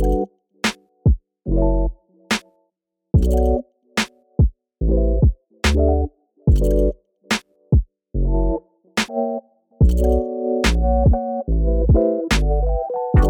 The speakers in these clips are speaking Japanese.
こ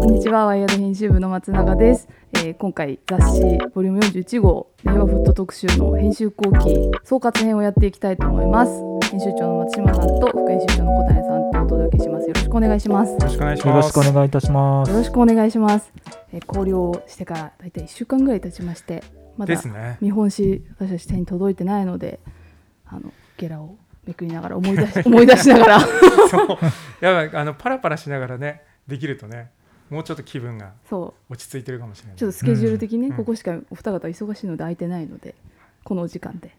んにちは、ワイヤード編集部の松永です。えー今回雑誌ボリューム41号令和フット特集の編集後期総括編をやっていきたいと思います。編集長の松島さんと副編集長の小谷さんとお届けします。よろしくお願いします。よろしくお願いしよろします。くお願いいたしますよ。ろしくお願いします。えー考慮してからだいたい1週間ぐらい経ちまして、まだ。見本紙私たち手に届いてないので、あのゲラをめくりながら思い出し 思い出しながら、そう。やばいあのパラパラしながらねできるとねもうちょっと気分がそう落ち着いてるかもしれない。ちょっとスケジュール的にね、うんここしかお二方忙しいので空いてないので、このお時間で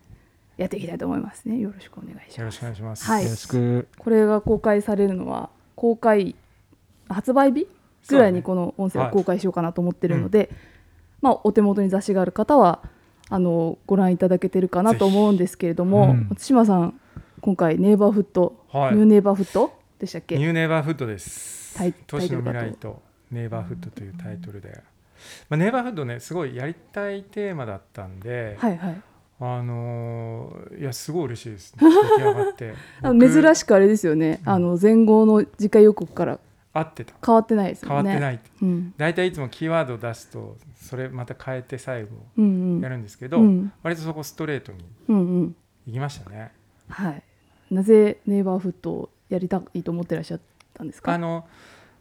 やっていきたいと思いますね。よろしくお願いしよろします。くお願いします。はいよろしく。これが公開されるのは公開発売日ぐらいにこの音声を公開しようかなと思ってるので、まあお手元に雑誌がある方はあのご覧いただけてるかなと思うんですけれども、うん松島さん今回ネイバーフット、はいニューネイバーフットでしたっけ？ニューネイバーフッドですタイ。都市の未来とネイバーフッドというタイトルで、まあネイバーフッドねすごいやりたいテーマだったんで、はいはい。あのーいやすごい嬉しいです。出来上がって。珍い。しくあれですよね。あの前後の次回予告から合ってた。変わってないです変わ。ってない。うん大体いつもキーワードを出すとそれまた変えて最後うんうんやるんですけど、うん割とそこストレートにうんうんいきましたね。はい。なぜネイバーフットをやりたいと思ってらっしゃったんですか？あの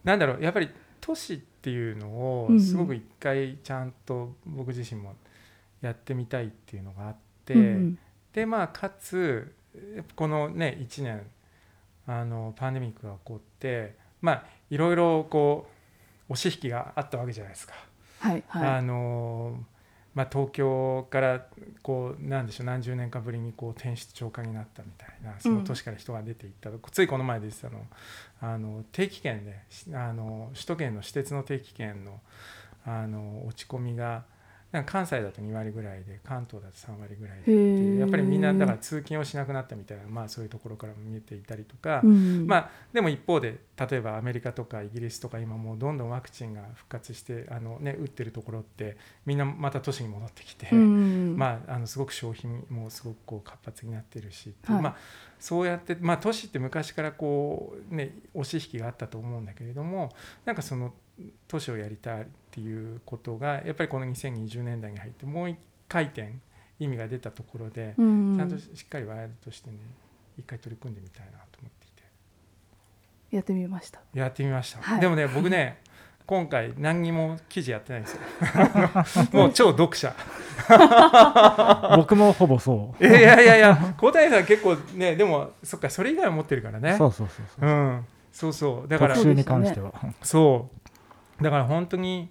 なんだろうやっぱり都市っていうのをうんうんすごく一回ちゃんと僕自身もやってみたいっていうのがあって、うんうん。でまあかつこのね1年あのパンデミックが起こってまあいろいろこう押し引きがあったわけじゃないですか。はいはあのまあ、東京からこうなんでしょう何十年かぶりにこう転出超過になったみたいなその都市から人が出ていった、ついこの前でしたのあの定期券でしあの首都圏の私鉄の定期券のあの落ち込みが関西だと2割ぐらいで関東だと3割ぐらいでってやっぱりみんなだから通勤をしなくなったみたいな、まあ、そういうところからも見えていたりとか、い。うん。まあ、でも一方で例えばアメリカとかイギリスとか今もうどんどんワクチンが復活してあの、ね、打ってるところってみんなまた都市に戻ってきて、うん。まあ、あのすごく消費もすごくこう活発になってるしはい。まあ、そうやって、まあ、都市って昔からこう、ね、押し引きがあったと思うんだけれどもなんかその都市をやりたいっていうことがやっぱりこの2020年代に入ってもう一回転意味が出たところで、うんちゃんとしっかりワイヤードとしてね一回取り組んでみたいなと思っていて。やってみました。やってみました、はいでもね僕ね今回何にも記事やってないんですよ もう超読者 僕もほぼそう。いやいやいやいや小谷さん結構ねでもそっかそれ以外は持ってるからねそうそうそうそう。うんそうそうだから特集に関しては。そうだから本当に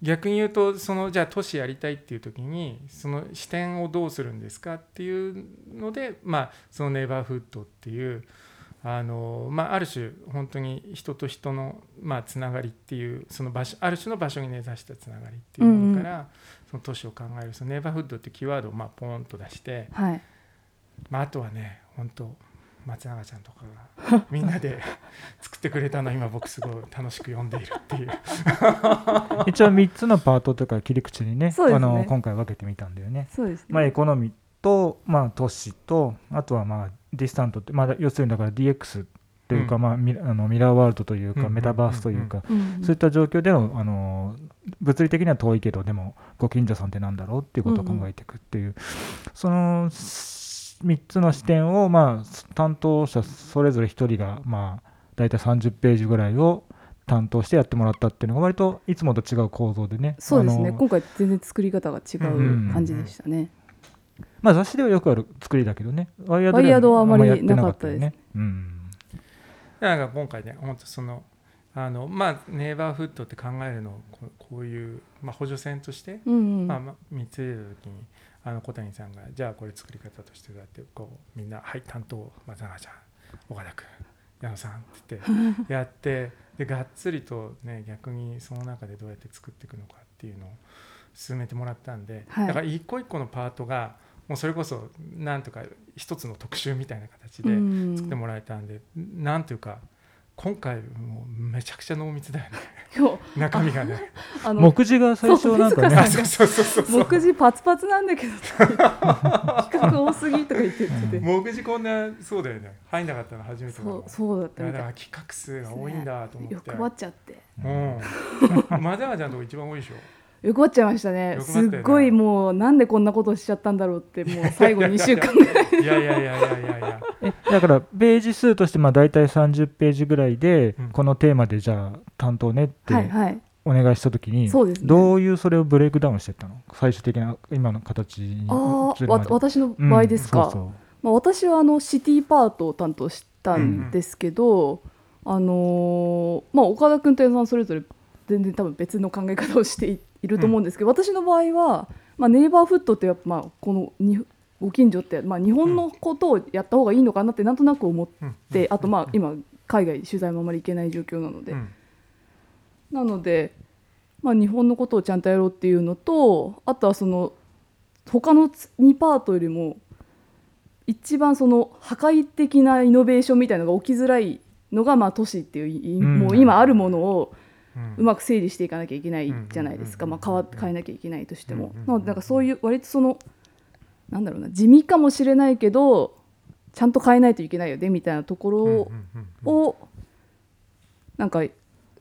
逆に言うとそのじゃあ都市やりたいっていう時にその視点をどうするんですかっていうのでまあそのネイバーフッドっていうあのまあ、ある種本当に人と人の、まあ、つながりっていうその場所ある種の場所に根ざしたつながりっていうものから、その都市を考えるそのネイバーフッドってキーワードをまあポーンと出して、はい。まあ、あとはね本当松永ちゃんとかがみんなで 作ってくれたの今僕すごい楽しく読んでいるっていう。一応3つのパートというか切り口にね、ね。あの今回分けてみたんだよね。そうですね。まあエコノミーと、まあ都市と、あとはまあディスタントって、まあ要するにだから DX というか、うん。まあミラあのミラーワールドというか、うんメタバースというか、うん。そういった状況でのあの物理的には遠いけどでもご近所さんってなんだろうっていうことを考えていくっていう、その3つの視点を、まあ、担当者それぞれ1人が、まあ、大体30ページぐらいを担当してやってもらったっていうのが割といつもと違う構造でねそうですね。今回全然作り方が違う感じでしたね。まあ、雑誌ではよくある作りだけどねワイヤードはあまりなかったよなね。うんなんか今回ね本当そのあのまあネイバーフッドって考えるのをこうこういう、まあ、補助線として、うんうん。まあ、まあ見つけた時にあの小谷さんがじゃあこれ作り方としてどうやってこうみんな「はい担当松永ちゃん岡田君矢野さん」って言って やってでがっつりとね逆にその中でどうやって作っていくのかっていうのを進めてもらったんで、はいだから一個一個のパートがもうそれこそなんとか一つの特集みたいな形でうん作ってもらえたんで、なんというか今回もうめちゃくちゃ濃密だよね。中身がね。あの目次が最初なんかね。そうあそう。そうそうそうそう。目次パツパツなんだけど。企画多すぎとか言っててて。目次こんなそうだよね。入んなかったの初めてそうそうだったいやみたい。だから企画数が多いんだと思って、欲張っちゃって。うん。まざまちゃんとこ一番多いでしょ欲張っちゃいましたね。す欲張っごいもうなんでこんなことしちゃったんだろうってもう最後2週間ぐらい。いやいやいやいやいやいや。えだからページ数としてまあ大体30ページぐらいで、うん。このテーマでじゃあ担当ねってはいはい。お願いした時に、そうですね。どういうそれをブレイクダウンしてったの？最終的な今の形にああ私の場合ですか、うんそうそう。まあ、私はあのシティパートを担当したんですけど、あのーまあ、岡田君と矢野さんそれぞれ全然多分別の考え方をしていいると思うんですけど、私の場合は、まあ、ネイバーフットってやっぱまあこのにご近所って、まあ、日本のことをやった方がいいのかなってなんとなく思っうん。て、あとまあ今海外取材もあまり行けない状況なので、うん。なので、まあ、日本のことをちゃんとやろうっていうのとあとはその他の2パートよりも一番その破壊的なイノベーションみたいなのが起きづらいのがまあ都市っていうもう今あるものをうまく整理していかなきゃいけないじゃないですか、うんまあ、変わ変えなきゃいけないとしても、うんなのでなんかそういう割とそのなんだろうな地味かもしれないけどちゃんと変えないといけないよねみたいなところを,、うんなんかい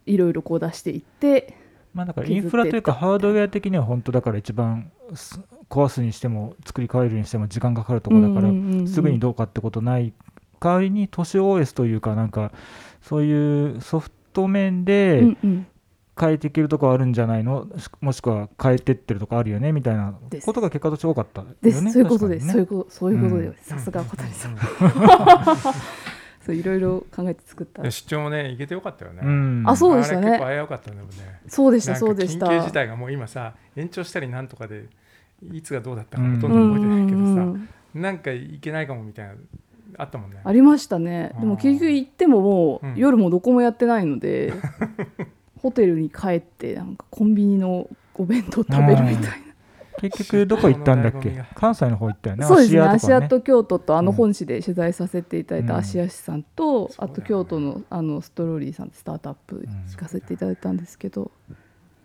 ろいろこう出していってまあだからインフラというかハードウェア的には本当だから一番す壊すにしても作り変えるにしても時間かかるところだからすぐにどうかってことない代わりに都市 OS というかなんかそういうソフト面で変えていけるとこあるんじゃないの？しもしくは変えてってるとこあるよね？みたいなですことが結果として多かったよね？です、そういうことです、そういうことそういうことうん。です、さすが小谷さん、う そういろいろ考えて作った。ん出張もね行けてよかったよね、うん。あそうでしたね。あれ結構危うかったんだもんね。そうでしたそうでした。緊急事態がもう今さ延長したりなんとかでいつがどうだったかうんほとんど覚えてないけどさ、うんうんうん。なんかいけないかもみたいなあったもんね。ありましたね。でも結局行ってももう、うん。夜もどこもやってないので ホテルに帰ってなんかコンビニのお弁当食べるみたいな。結局どこ行ったんだっけ？関西の方行ったよね。そうですね。芦屋とか芦屋と京都とあのうん本誌で取材させていただいたうん芦屋市さんと、そうだよねあと京都のあのストローリーさんスタートアップ行かせていただいたんですけど、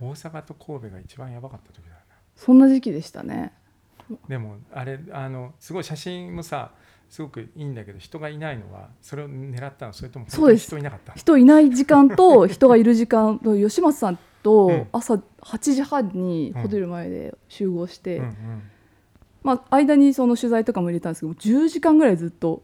大阪と神戸が一番やばかった時だよそんな時期でしたね。なでもあれあのすごい写真もさすごくいいんだけど人がいないのはそれを狙ったのそれともそうです。人いなかった？人いない時間と 人がいる時間と吉松さんうん。と朝8時半にホテル前で集合して、うんうん。まあ、間にその取材とかも入れたんですけど10時間ぐらいずっと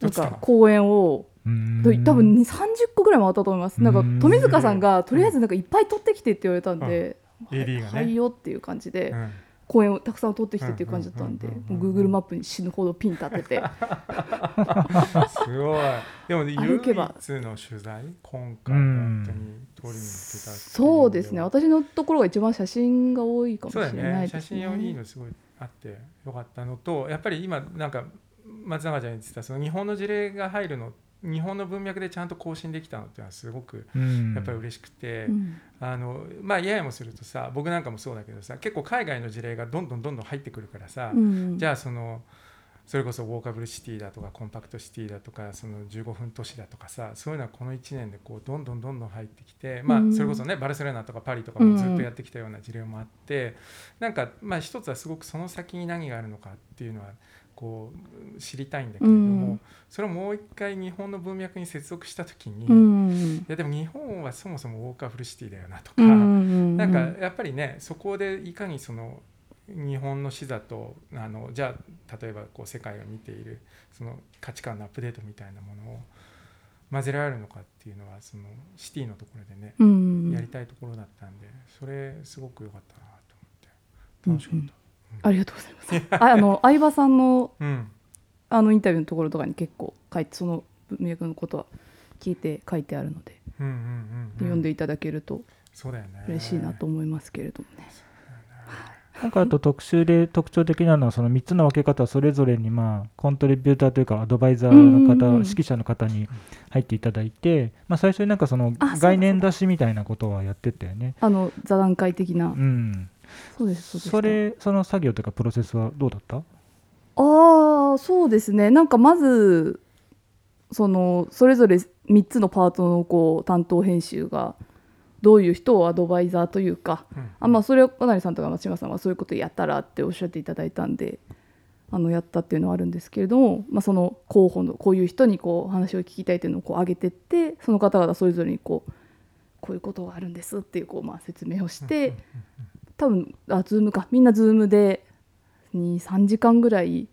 なんか公演をうん。多分2 30個ぐらい回ったと思います。なんかうん。富塚さんがとりあえずなんかいっぱい撮ってきてって言われたんで、うん。AD がねはいよっていう感じでうん公演をたくさん撮ってきてっていう感じだったんでうんうんうんうんもう Google マップに死ぬほどピン立てて。すごい。でも唯歩けば一の取材？今回本当に通りに行ってたそうですね。私のところが一番写真が多いかもしれないです写真いいね。のすごいあってよかったのとやっぱり今なんか松永ちゃんに言ってたその日本の事例が入るの日本の文脈でちゃんと更新できたのっていうのはすごくうん。やっぱり嬉しくて、うん。あのまあややもするとさ僕なんかもそうだけどさ結構海外の事例がどんどんどんどん入ってくるからさ、うん。じゃあそのそれこそウォーカブルシティだとかコンパクトシティだとかその15分都市だとかさそういうのはこの1年でこうどんどんどんどん入ってきて、まあうんそれこそねバルセロナとかパリとかもずっとやってきたような事例もあって、なんかまあ一つはすごくその先に何があるのかっていうのはこう知りたいんだけれども、うん。それをもう一回日本の文脈に接続した時に、ういんやでも日本はそもそもウォーカブルシティだよなとか、うんなんかやっぱりねそこでいかにその日本の視座とあのじゃあ例えばこう世界が見ているその価値観のアップデートみたいなものを混ぜられるのかっていうのはそのシティのところでね、うん。やりたいところだったんでそれすごく良かったなと思って。楽しかった。ありがとうございます。ああの 相葉さんのうん。あのインタビューのところとかに結構書いてその文脈のことは聞いて書いてあるので、うんうんうんうん。読んでいただけるとそうだよね。嬉しいなと思いますけれどもね。なんかあと特集で特徴的なのはその3つの分け方それぞれにまあコントリビューターというかアドバイザーの方、うん指揮者の方に入っていただいて、まあ、最初になんかその概念出しみたいなことはやってたよね。あの座談会的な、うん、そうですそうです。それその作業というかプロセスはどうだった？ああそうですね。なんかまずそのそれぞれ3つのパートのこう担当編集がどういう人をアドバイザーというかうん。あまあそれを小成さんとか松島さんはそういうことやったらっておっしゃっていただいたんであのやったっていうのはあるんですけれども、まあ、その候補のこういう人にこう話を聞きたいというのをこう上げてってその方々それぞれにこうこういうことがあるんですっていうこうまあ説明をして多分あズームか。みんなズームで23時間ぐらい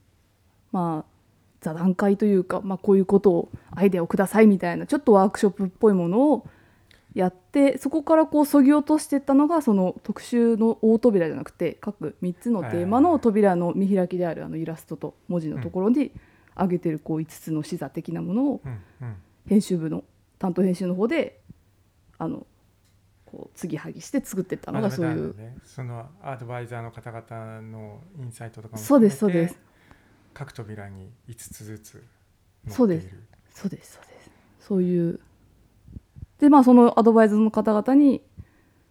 まあ座談会というか、まあ、こういうことをアイデアをくださいみたいなちょっとワークショップっぽいものをやってそこからこうそぎ落としていったのがその特集の大扉じゃなくて各3つのテーマの扉の見開きであるあのイラストと文字のところに上げてるこう5つの視座的なものを編集部の担当編集の方であのこう継ぎはぎして作っていったのがそういうね、そのアドバイザーの方々のインサイトとかもそうですそうです。各扉に5つずつそうですそうですそうです。そういう。でまあそのアドバイザーの方々に、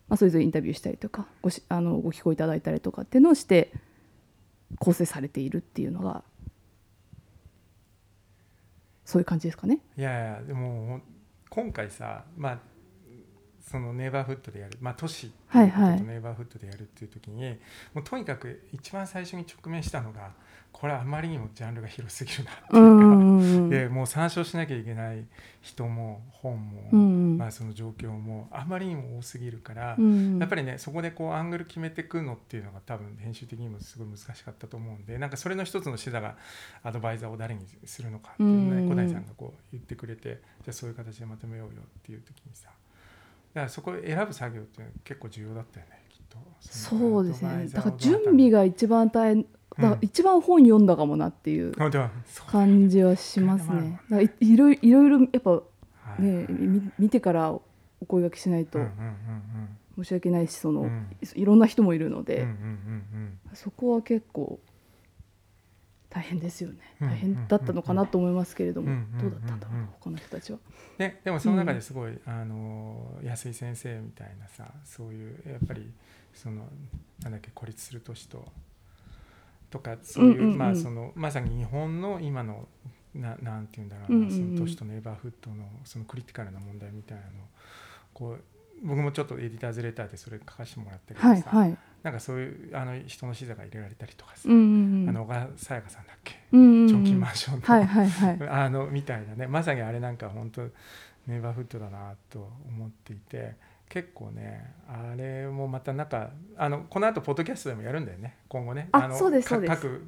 まあ、それぞれインタビューしたりとかごしあのご寄稿いただいたりとかっていうのをして構成されているっていうのがそういう感じですかね。いやいやでも今回さまあそのネイバーフットでやるまあ都市とネイバーフットでやるっていう時に、もうとにかく一番最初に直面したのがこれあまりにもジャンルが広すぎるなっていうか、でもう参照しなきゃいけない人も本も、うんまあ、その状況もあまりにも多すぎるから、うんやっぱりねそこでこうアングル決めていくのっていうのが多分編集的にもすごい難しかったと思うんでなんかそれの一つの視座がアドバイザーを誰にするのかっていうのをうんね小谷さんがこう言ってくれてじゃあそういう形でまとめようよっていう時にさだからそこを選ぶ作業って結構重要だったよねきっと。のそうですね。だから準備が一番大変だから一番本読んだかもなっていう感じはしますね。だいいろいいろいろやっぱはい。ねみ見てからお声掛けしないと申し訳ないしその、いろんな人もいるので、そこは結構大変ですよね。うん大変だったのかなと思いますけれども、うんどうだったんだろう、うんうん他の人たちは？ね、でもその中ですごい、あの安井先生みたいなさそういうやっぱりそのなんだっけ孤立する都市ととかそういう,、うんうんうん。まあそのまさに日本の今のななんていうんだろうな、うんうんうん。その都市とネイバーフットのそのクリティカルな問題みたいなのをこう僕もちょっとエディターズレターでそれ書かせてもらってるけどさ、はいはい。なんかそういうあの人の視座が入れられたりとかさ、うんうんうん。あの小川さやかさんだっけ、うんうんうん。チョンキンマンションの、はいはいはい。あのみたいなね。まさにあれなんか本当ネイバーフットだなと思っていて結構ねあれもまたなんかあのこの後ポッドキャストでもやるんだよね今後ねあのそうですそうです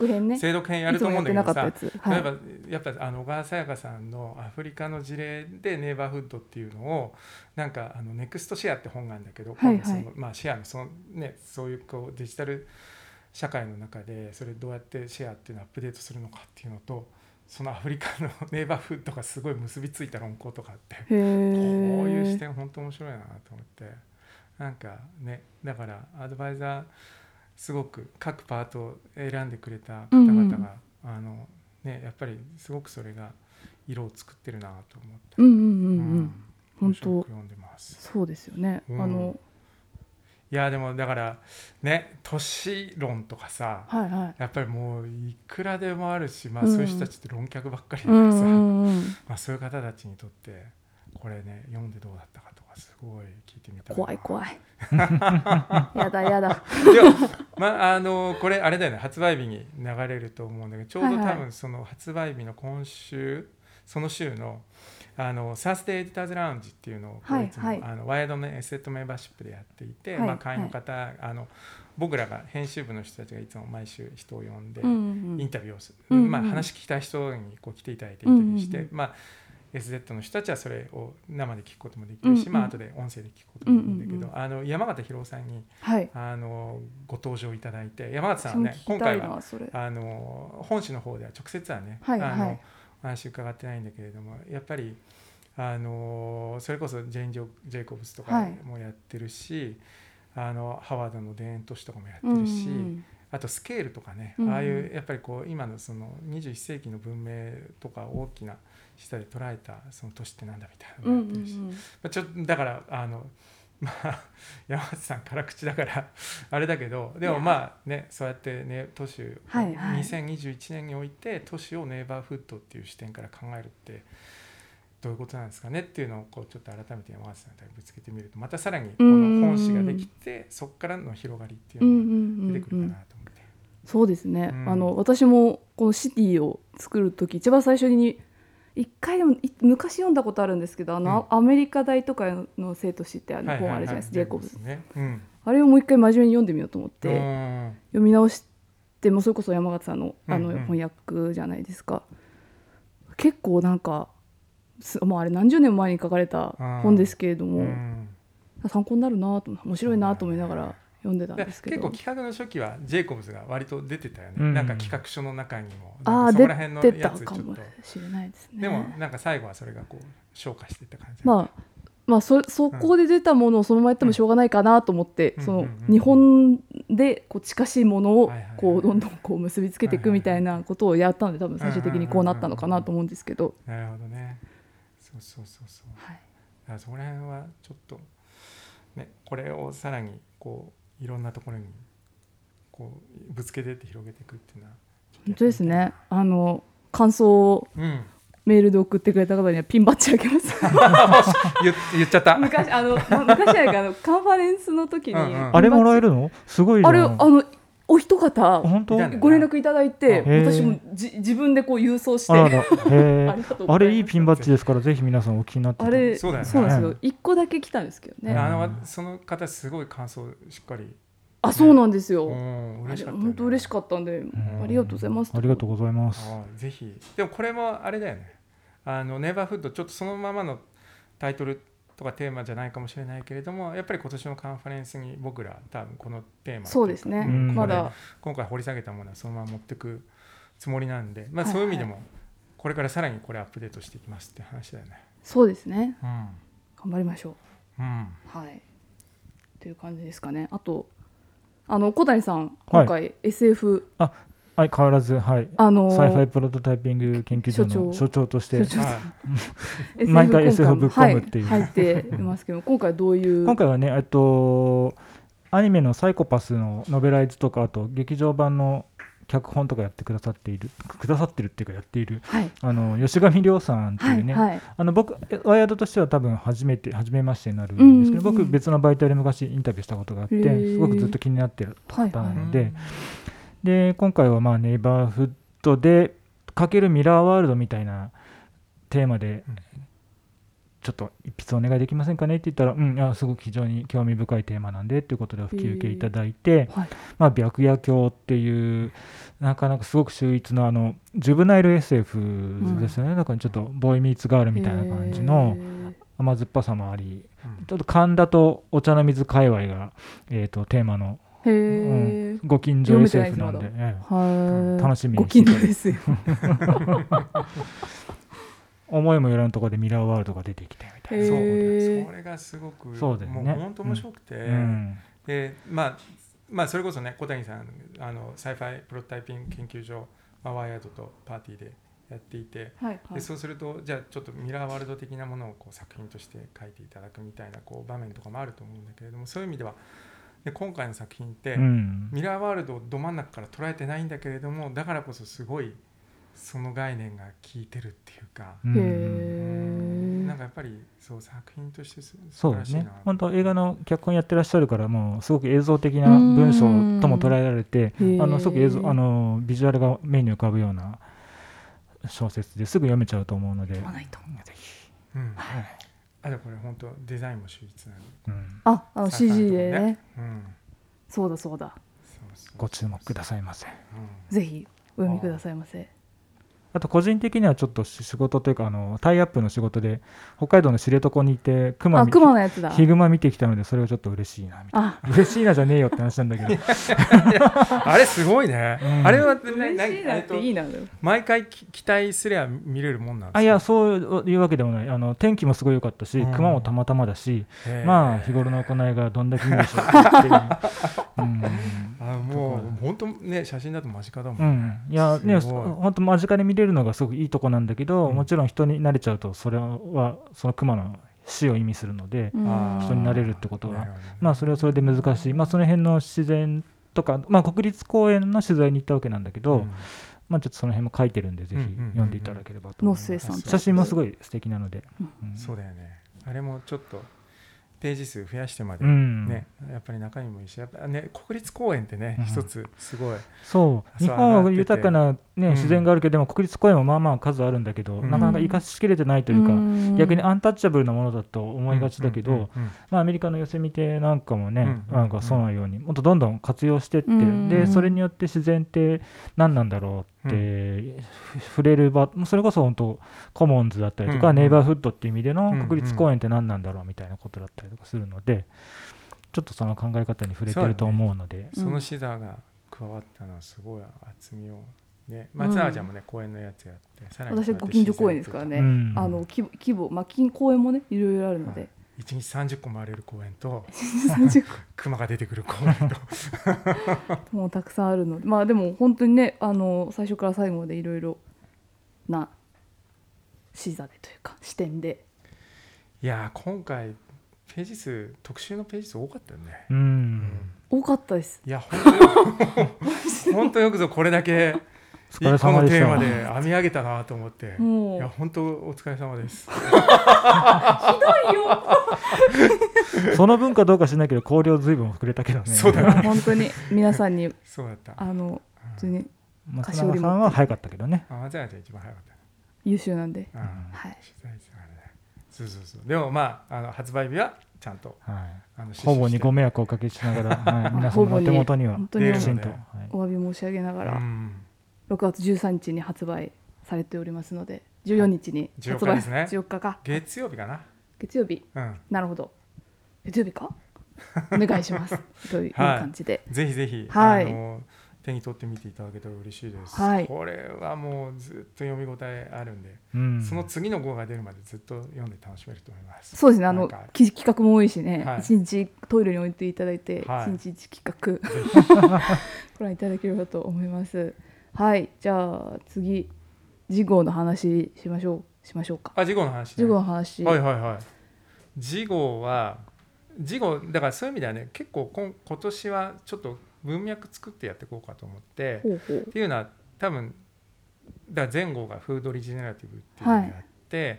読編ね。精読編やると思うんだけどさ。はい。例えばやっぱあの小川さやかさんのアフリカの事例でネイバーフッドっていうのをなんかあのネクストシェアって本があるんだけど、はいはいそのまあシェアのそのねそういうこうデジタル社会の中でそれどうやってシェアっていうのをアップデートするのかっていうのとそのアフリカのネイバーフッドがすごい結びついた論考とかあってへこえ。ういう視点本当面白いなと思って。なんかねだからアドバイザーすごく各パートを選んでくれた方々が、あのねやっぱりすごくそれが色を作ってるなと思って、うんうんうんううん。ん。本当。く読んでます。そうですよね。うん。あのいやでもだからね都市論とかさはいはい。やっぱりもういくらでもあるし、まあ、うんそういう人たちって論客ばっかりだからさ、うんうんうん。まあ、そういう方たちにとってこれね読んでどうだったかとかすごい聞いてみた怖い怖い。やだやだ。いや、まあ、あのこれあれだよね発売日に流れると思うんだけどちょうどはいはい多分その発売日の今週その週のあのサースデーエディターズラウンジっていうのを、はいいつもはい。あのワイドメエセットメンバーシップでやっていて、はいまあ、会員の方、あの僕らが編集部の人たちがいつも毎週人を呼んで、うんうんインタビューをする、うんうんまあ、話聞きたい人にこう来ていただいてインタビューして、うんうん。まあ SZ の人たちはそれを生で聞くこともできるし、うんうん。まあ後で音声で聞くこともできるんだけど、うんうんあの山形博夫さんにはい。あのご登場いただいて山形さんはね今回は。あの本誌の方では直接はね、はいはい。あのお話伺ってないんだけれどもやっぱりあのそれこそジェイン・ジェイコブスとかはい。もやってるし、あのハワードの田園都市とかもやってうんうるし、ん。あとスケールとかね、うんうん。ああいうやっぱりこう今のその21世紀の文明とか大きな下で捉えたその都市ってなんだみたいなうんうんうのもやってるし、まん。あ、ちょっとだからあのまあ山内さん辛口だからあれだけどでもまあねそうやってね都市を、はいはい。2021年において都市をネイバーフッドっていう視点から考えるってどういうことなんですかねっていうのをこうちょっと改めて山形さんにぶつけてみるとまたさらにこの本誌ができてそこからの広がりっていうのが出てくるかなと思って。そうですね、うん。あの私もこのシティを作る時一番最初に一回でもい昔読んだことあるんですけどあの、アメリカ大とかの生と死ってあの本あるじゃないですか、ジェイコブズね。うん。あれをもう一回真面目に読んでみようと思って、うん。読み直してもそれこそ山形さんのあのうん。うん翻訳じゃないですか、結構なんかすもうあれ何十年も前に書かれた本ですけれども、うん。参考になるなと面白いなと思いながら読んでたんでですけど。結構企画の初期はジェイコブズが割と出てたよね、うん。なんか企画書の中にもああなんかそこら辺の出てたやつちょっと。かもしれないですね。でもなんか最後はそれがこう消化していった感じまあまあそそこで出たものをそのままやってもしょうがないかなと思って、そのうんうんうん。うん日本でこう近しいものをこうどんどんこう結びつけていくみたいなことをやったので多分最終的にこうなったのかなと思うんですけど、なるほどね。そうそうそうそう。はい、だからそこら辺はちょっとねこれをさらにこういろんなところにこうぶつけてって広げていくっていうのは本当ですね。あの感想をうん。メールで送ってくれた方にはピンバッジあげます。言っ言っちゃった。昔あの、ま昔はあのカンファレンスの時に、うんうん。あれもらえるるの？すごいじゃん。あれあのお一方ご連絡いただいて私もじ自分でこう郵送してあらら。へえありがとうございますあれいいピンバッジですからぜひ皆さんお気になってて。あれそうだよね。なんですよ。一個だけ来たんですけどね、うんあのその方すごい感想しっかり。あそうなんですよ、うんあれ嬉しかったよね。本当嬉しかったんで、ん。ありがとうございます。ありがとうございます。ぜひ。でもこれもあれだよね。あのネイバーフッドちょっとそのままのタイトルとかテーマじゃないかもしれないけれどもやっぱり今年のカンファレンスに僕ら多分このテーマそうですね、うん。まだ。今回掘り下げたものはそのまま持ってくつもりなんで、まあ、はいそういう意味でもこれからさらにこれアップデートしていきますって話だよね。そうですね。うん。頑張りましょう。ん。うはい。という感じですかね。あとあの小谷さんはい今回 SF、はい変わらずはい。あのサイファイプロトタイピング研究所の所長。としては SF 毎回今 SF ぶっ込むっていう。はい、入っていますけど今回どういう？今回はねえっとアニメの「サイコパス」のノベライズとかあと劇場版の脚本とかやってくださっているくださってるっていうかやっているはい。あの吉上亮さんってはいいうね、はいあの僕えワイヤードとしては多分初めて初めましてになるんですけど、うんうんうん。僕別の媒体で昔インタビューしたことがあってすごくずっと気になってるはい方はない。のでで今回はまあネイバーフッドでかけるミラーワールドみたいなテーマでうん。ちょっと一筆お願いできませんかね？って言ったら、うん、いやすごく非常に興味深いテーマなんでということでお引き受けいただいて、はい。まあ、白夜鏡っていうなかなかすごく秀逸なあのジュブナイル SF ですよね、だからちょっとボーイミーツガールみたいな感じの甘酸っぱさもありうん。ちょっと神田とお茶の水界隈が、えー、とテーマのへえ、ご近所 SF なんで、ええ。はい。楽しみにご近所ですよ。思いもよらぬところでミラーワールドが出てきてみたいな、へそうーそれがすごくそうだよね。もう本当面白くて、うん。でまあまあそれこそね小谷さんあのサイファイプロトタイピング研究所、まあ、ワイヤードとパーティーでやっていて、はいはい。でそうするとじゃあちょっとミラーワールド的なものをこう作品として書いていただくみたいなこう場面とかもあると思うんだけれどもそういう意味ではで今回の作品って、うん。ミラーワールドをど真ん中から捉えてないんだけれどもだからこそすごいその概念が効いてるっていうか、うん。なんえかやっぱりそう作品としてすそうですね素晴らしいな。本当映画の脚本やってらっしゃるからもうすごく映像的な文章とも捉えられてあのすごく映像あのビジュアルが目に浮かぶような小説ですぐ読めちゃうと思うので読まないと。ぜひ、うん、あとこれ本当デザインも秀逸なんで、うん、ああ CG でね。うん、そうだそうだ。そうそうご注目くださいませ。うん。ぜひお読みくださいませあと個人的にはちょっと仕事というかあのタイアップの仕事で北海道の知床に行って熊あ見熊のやつだ。ヒグマ見てきたのでそれはちょっと嬉しいなみたいあ。な 嬉しいなじゃねえよって話なんだけど。あれすごいね、うん。あれは嬉しいなっていいな毎回き期待すれば見れるもんなんですかあいやそういうわけでもない。あの天気もすごい良かったしうん。熊もたまたまだしまあ日頃の行いがどんだけいいんでしょうっていう、うん。あもう本当ね写真だと間近だもん、うん、いやね本当間近で見れるのがすごくいいとこなんだけど、うん。もちろん人に慣れちゃうとそれはその熊の死を意味するので、あー人になれるってことは。まあそれはそれで難しい、まあ、その辺の自然とか、まあ、国立公園の取材に行ったわけなんだけど、うん。まあ、ちょっとその辺も書いてるんでぜひうんうんうんうん。読んでいただければと思います、写真もすごい素敵なので、うん。そうだよね。あれもちょっとページ数増やしてまで、うん。ねやっぱり中身もいいしやっぱね国立公園ってね、うん。一つすごい。そう。日本は豊かな、ねうん。自然があるけどでも国立公園もまあまあ数あるんだけど、うん。なかなか生かしきれてないというか、ん。逆にアンタッチャブルなものだと思いがちだけど、まあ、アメリカのヨセミテなんかもね、うん。なんかそうなようにもっとどんどん活用してって、うん。でそれによって自然って何なんだろうって、ふ触れる場それこそ本当コモンズだったりとか、うんネイバーフッドっていう意味でのうん国立公園って何なんだろうみたいなことだったりとかするので、ちょっとその考え方に触れてると思うので。そのシダが加わったのはすごい厚みをね。松永ちゃんもね、公園のやつやってさらに私はご近所公園ですからね、うん。あの規模規模、まあ、近公園もねいろいろあるので、1日30個回れる公園と30熊が出てくる公園と。個 もうたくさんあるのでまあでも本当にねあの最初から最後までいろいろな視座でというか視点で。いやー今回ページ数特集のページ数多かったよね、うん。多かったです。いや本当よ。本当よくぞこれだけ一個の様でした。テーマで編み上げたなと思って。いや本当お疲れ様です。その分かどうか知らないけど香料ずいぶん膨れたけどね。そうだね。本当に。皆さんにそうだった。あの普通に松永さんは早かったけどね。あ松永ちゃん一番早かった。優秀なんで、うん。はい。そうそうそう。でもまああの発売日はちゃんとはい。あのほぼにご迷惑をおかけしながら、はい、皆さんのお手元には。きちんと、ではいお詫び申し上げながら、うん6月13日に発売されておりますので14日に14発売日ですね。14日か。月曜日かな。月曜日。うん。なるほど。月曜日か？お願いします。という感じで、ぜひぜひ、はい。あの手に取ってみていただけたら嬉しいです、はい。これはもうずっと読み応えあるんで、うん。その次の号が出るまでずっと読んで楽しめると思います。そうですね。あの企画も多いしね、はい。一日トイレに置いていただいて、はい。一日一企画。ご覧いただければと思いますはいじゃあ次次号の話しましょうしましょうか。あ次号の話、ね、次号の話、はいはいはい。次号は次号だからそういう意味ではね結構今今年はちょっと文脈作ってやっていこうかと思ってっていうのは多分だ前後がフードリジェネラティブっていうのがあって、や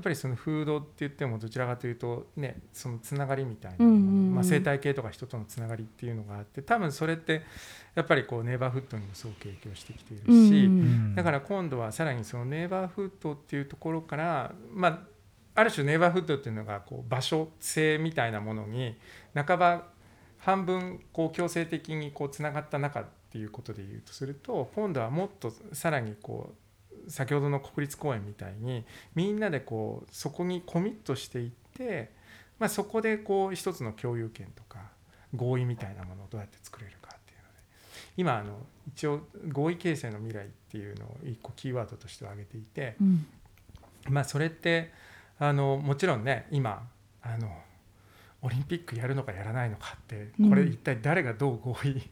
っぱりそのフードって言ってもどちらかというとねそのつながりみたいなもの、うんうんうん。まあ、生態系とか人とのつながりっていうのがあって多分それってやっぱりこうネイバーフッドにもすごく影響してきているし、うんうんうん。だから今度はさらにそのネイバーフッドっていうところから、まあ、ある種ネイバーフッドっていうのがこう場所性みたいなものに半ば半分こう強制的にこうつながった中っていうことで言うとすると今度はもっとさらにこう先ほどの国立公園みたいにみんなでこうそこにコミットしていって、まあ、そこでこう一つの共有権とか合意みたいなものをどうやって作れるかっていうので。今あの一応合意形成の未来っていうのを一個キーワードとして挙げていて、うん。まあ、それってあのもちろんね今あのオリンピックやるのかやらないのかってうん。これ一体誰がどう合意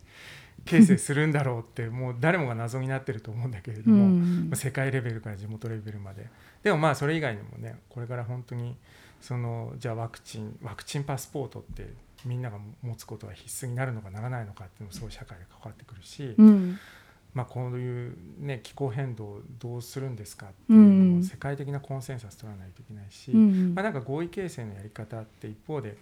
形成するんだろうって もう誰もが謎になってると思うんだけれどうも、ん。まあ世界レベルから地元レベルまで。でもまあそれ以外にもねこれから本当にそのじゃあワクチンワクチンパスポートってみんなが持つことは必須になるのかならないのかっていうのもすごい社会が関わってくるし、うん。まあ、こういう、ね、気候変動をどうするんですかっていうのうん。を世界的なコンセンサス取らないといけないし、うん。まあ、なんか合意形成のやり方って一方で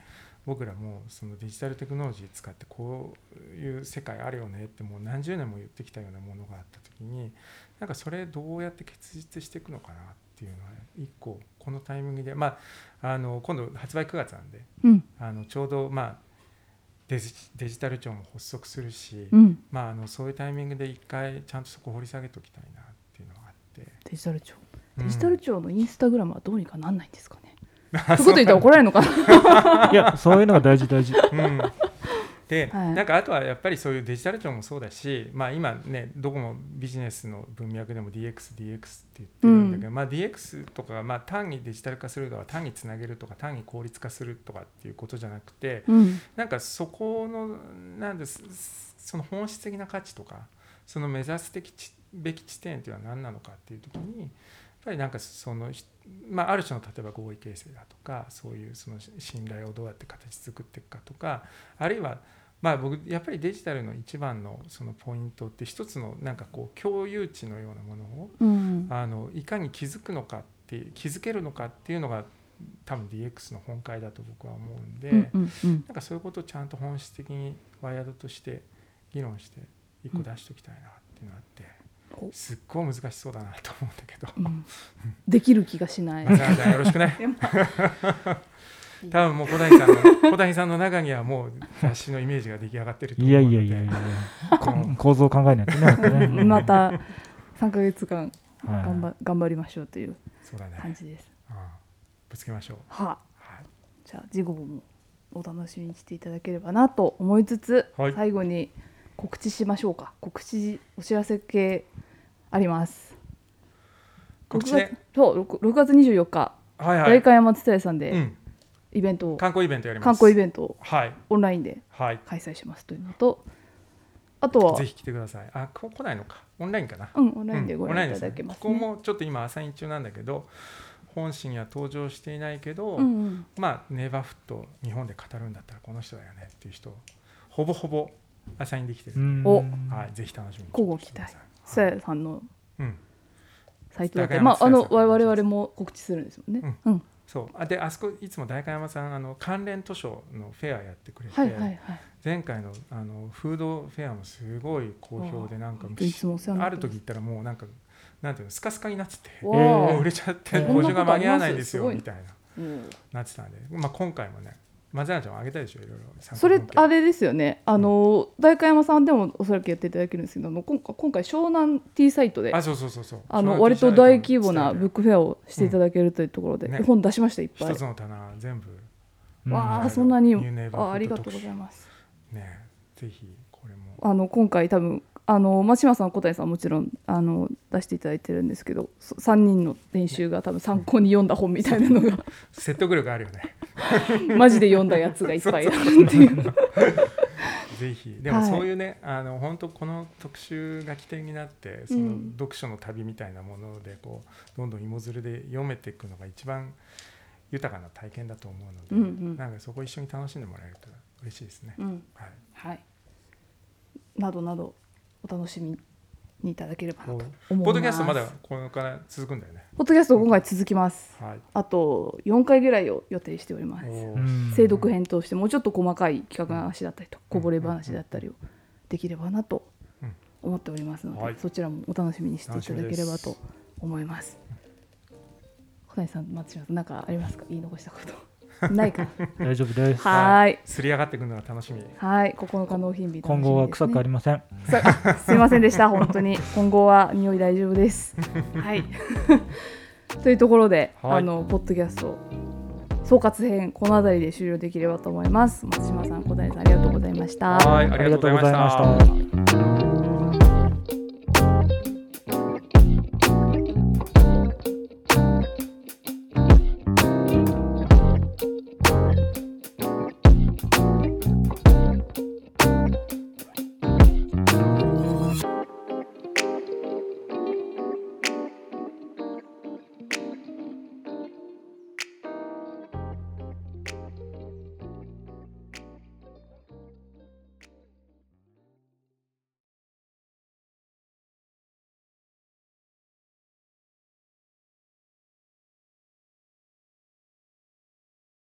僕らもそのデジタルテクノロジー使ってこういう世界あるよねってもう何十年も言ってきたようなものがあった時になんかそれどうやって結実していくのかなっていうのは一個このタイミングで、まあ、あの今度発売9月なんでうん。あのちょうどまあデジデジタル庁も発足するし、うん。まあ、あのそういうタイミングで一回ちゃんとそこ掘り下げておきたいなっていうのがあって。デジタル庁。うん。デジタル庁のインスタグラムはどうにかなんないんですかね、そういうこと言ったら怒られるのかな。いやそういうのが大事大事。うん。で、はい。なんかあとはやっぱりそういうデジタル庁もそうだし、まあ、今ねどこもビジネスの文脈でも DXDX って言ってるんだけど、まあ、DX とかがまあ単にデジタル化するとか単につなげるとか単に効率化するとかっていうことじゃなくてうん。なんかそこのなんですその本質的な価値とかその目指すべきちべき地点っていうのは何なのかっていう時にぱりなんかその、まあ、ある種の例えば合意形成だとかそういうその信頼をどうやって形作っていくかとかあるいはまあ僕やっぱりデジタルの一番のそのポイントって一つのなんかこう共有値のようなものをうん。あのいかに気づくのかって気づけるのかっていうのが多分 DX の本会だと僕は思うんで、うんうんうん。なんかそういうことをちゃんと本質的にワイヤードとして議論して一個出しておきたいなっていうのがあって、おすっごい難しそうだなと思うんだけど。うん できる気がしない。じゃあじゃあよろしくね。多分もう小谷さんの小谷さんの中にはもう雑誌のイメージが出来上がってると思いうのでやいやいやいやいやこ構造を考えないとねねまた3ヶ月間はい頑張頑張りましょうというそうだね、感じです。うんぶつけましょう。はあ、はいじゃあ次号もお楽しみにしていただければなと思いつつ、はい最後に告知しましょうか。告知お知らせ系あります。告知ね6月そう 6, 6月24日、はいはい。代官山蔦屋さんでうん、イベントを、観光イベントやります。観光イベントをはいオンラインではい。開催しますというのと、あとはぜひ来てください。あこ来ないのか。オンラインかな。うんオンラインでうんご覧いオンラインですねただけます、ここもちょっと今アサイン中なんだけど、本誌には登場していないけど、うんうんまあネイバーフット日本で語るんだったらこの人だよねっていう人ほぼほぼアサインできてる。うんおはい、ぜひ楽しみにしてくだささい。やさんのうん。サイトだって、代官まあ、あの我々も告知するんですもんね。うん、そう。あであそこいつも代官山さんあの関連図書のフェアやってくれて、はいはいはい。前回のあのフードフェアもすごい好評でなんかある時行ったらもうなんかなんていうのスカスカになっててもう売れちゃってえー補充が間に合わないんですよみたいなうんなってたんで、まあ、今回もね松永ちゃんもあげたでしょいろいろ。それあれですよね。あの代官山さんでもおそらくやっていただけるんですけど、今回今回湘南 T サイトであそうそうそうそう。あのそ割と大規模なブッククフェアをしていただけるというところで、うん。ね。本出しましたいっぱい一つ。の棚全部。うんわあうん。そんなにあありがとうございます。ね。ぜひこれも。あの今回多分あの松島さん小谷さんはもちろんあの出していただいてるんですけど、そ三人の練習が多分参考に読んだ本みたいなのが。説得力あるよね。マジで読んだやつがいっぱいあるっていう。ぜひ。でもはいそういうね、あの本当この特集が起点になってそのうん。読書の旅みたいなものでこうどんどん芋づるで読めていくのが一番豊かな体験だと思うので、うんうん。なんかそこ一緒に楽しんでもらえると嬉しいですね。うん。はい、はい。などなどお楽しみにいただければなとこ思います。うポッドキャストまだこれから続くんだよね。ポッドキャスト今回続きます。はい。あと4回ぐらいを予定しております。精読編としてもうちょっと細かい企画の話だったりとこぼれ話だったりをできればなとうん思っておりますので、はいそちらもお楽しみにしていただければと思います。小谷さん、松島さん、なんかありますか？言い残したこと。ないかな。大丈夫ですはーい。すり上がってくるのが楽しみ。はい、9日納品日、今後は臭くありませんすみませんでした、本当に。今後は匂い大丈夫です。はい。というところで、はいあのポッドキャスト総括編この辺りで終了できればと思います。松島さん、小谷さんありがとうございました。はい。ありがとうございました